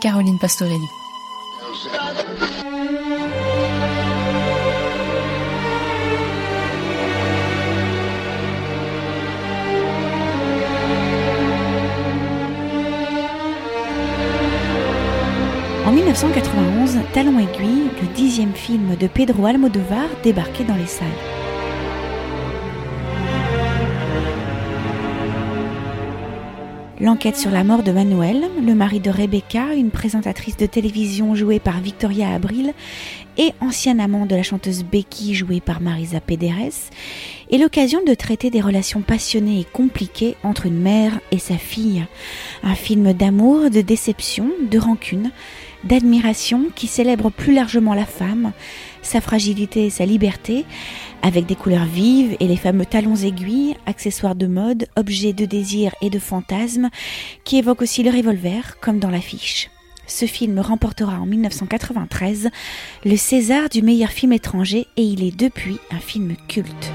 Caroline Pastorelli. En 1991, Talon aiguille, le dixième film de Pedro Almodovar, débarquait dans les salles. L'enquête sur la mort de Manuel, le mari de Rebecca, une présentatrice de télévision jouée par Victoria Abril et ancien amant de la chanteuse Becky jouée par Marisa Pederes, est l'occasion de traiter des relations passionnées et compliquées entre une mère et sa fille. Un film d'amour, de déception, de rancune, d'admiration qui célèbre plus largement la femme, sa fragilité et sa liberté, avec des couleurs vives et les fameux talons aiguilles, accessoires de mode, objets de désir et de fantasme, qui évoquent aussi le revolver, comme dans l'affiche. Ce film remportera en 1993 le César du meilleur film étranger et il est depuis un film culte.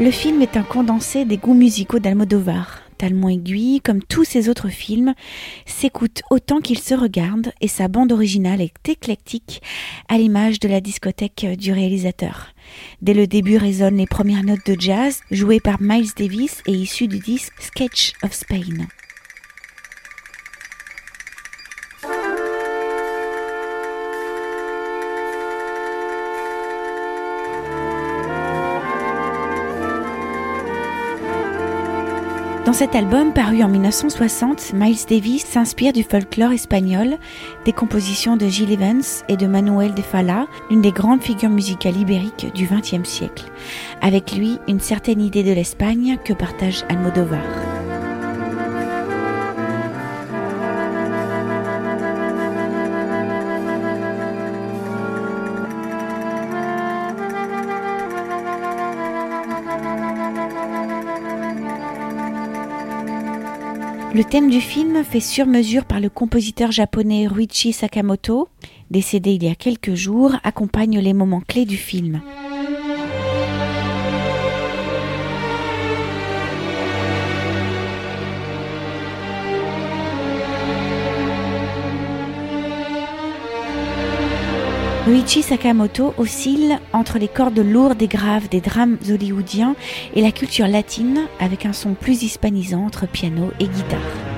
Le film est un condensé des goûts musicaux d'Almodovar. Talmont aiguille, comme tous ses autres films, s'écoute autant qu'il se regarde et sa bande originale est éclectique à l'image de la discothèque du réalisateur. Dès le début résonnent les premières notes de jazz jouées par Miles Davis et issues du disque Sketch of Spain. Dans cet album paru en 1960, Miles Davis s'inspire du folklore espagnol, des compositions de Gil Evans et de Manuel de Falla, l'une des grandes figures musicales ibériques du XXe siècle. Avec lui, une certaine idée de l'Espagne que partage Almodovar. Le thème du film, fait sur mesure par le compositeur japonais Ruichi Sakamoto, décédé il y a quelques jours, accompagne les moments clés du film. Ruichi Sakamoto oscille entre les cordes lourdes et graves des drames hollywoodiens et la culture latine avec un son plus hispanisant entre piano et guitare.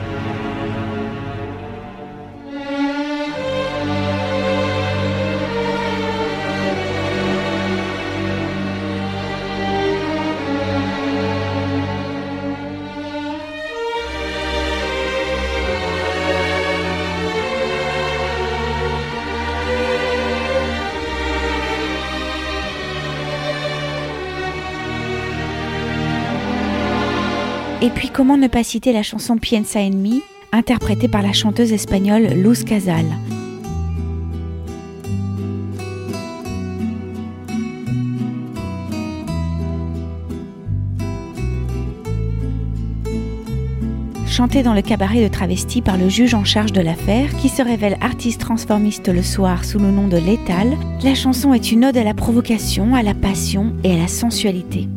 Et puis comment ne pas citer la chanson Piensa en mi, interprétée par la chanteuse espagnole Luz Casal. Chantée dans le cabaret de travesti par le juge en charge de l'affaire, qui se révèle artiste transformiste le soir sous le nom de Létal, la chanson est une ode à la provocation, à la passion et à la sensualité.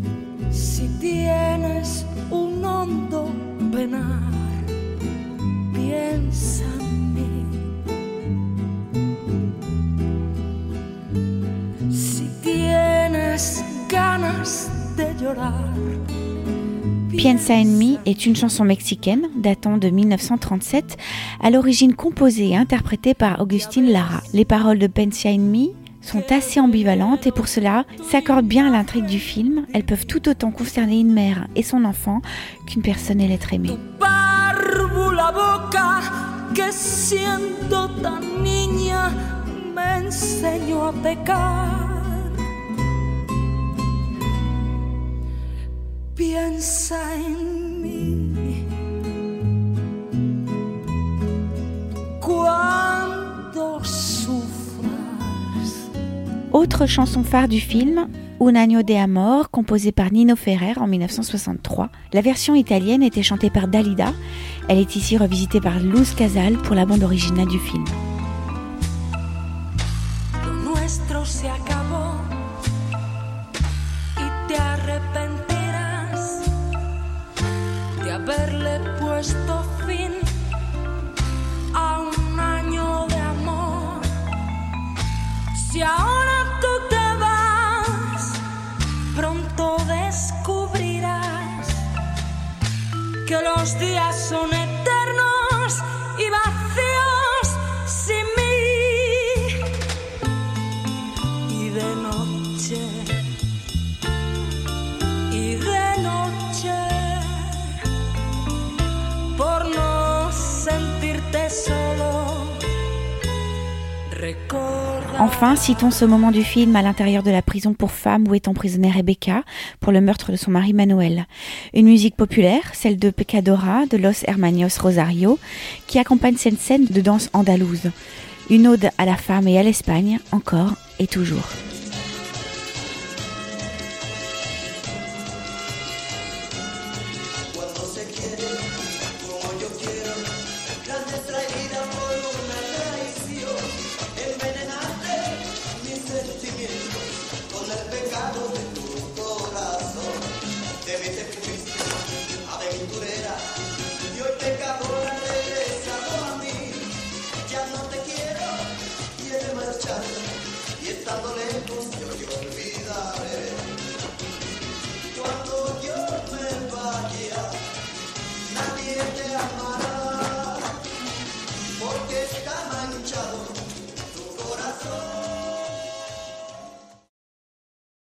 Piensa en mi est une chanson mexicaine datant de 1937, à l'origine composée et interprétée par Augustine Lara. Les paroles de Piensa en mi sont assez ambivalentes et pour cela s'accordent bien à l'intrigue du film. Elles peuvent tout autant concerner une mère et son enfant qu'une personne et l'être aimé. Piensa en mí cuando sufras. Autre chanson phare du film, Un año de amor, composée par Nino Ferrer en 1963. La version italienne était chantée par Dalida. Elle est ici revisitée par Luz Casal pour la bande originale du film. nuestro se acabó y te que los días son eternos y vacíos sin mí. Y de noche, y de noche, por no sentirte solo, recorda. Enfin, citons ce moment du film à l'intérieur de la prison pour femmes où est emprisonnée Rebecca pour le meurtre de son mari Manuel. Une musique populaire, celle de Pecadora de Los Hermanos Rosario, qui accompagne cette scène de danse andalouse. Une ode à la femme et à l'Espagne, encore et toujours.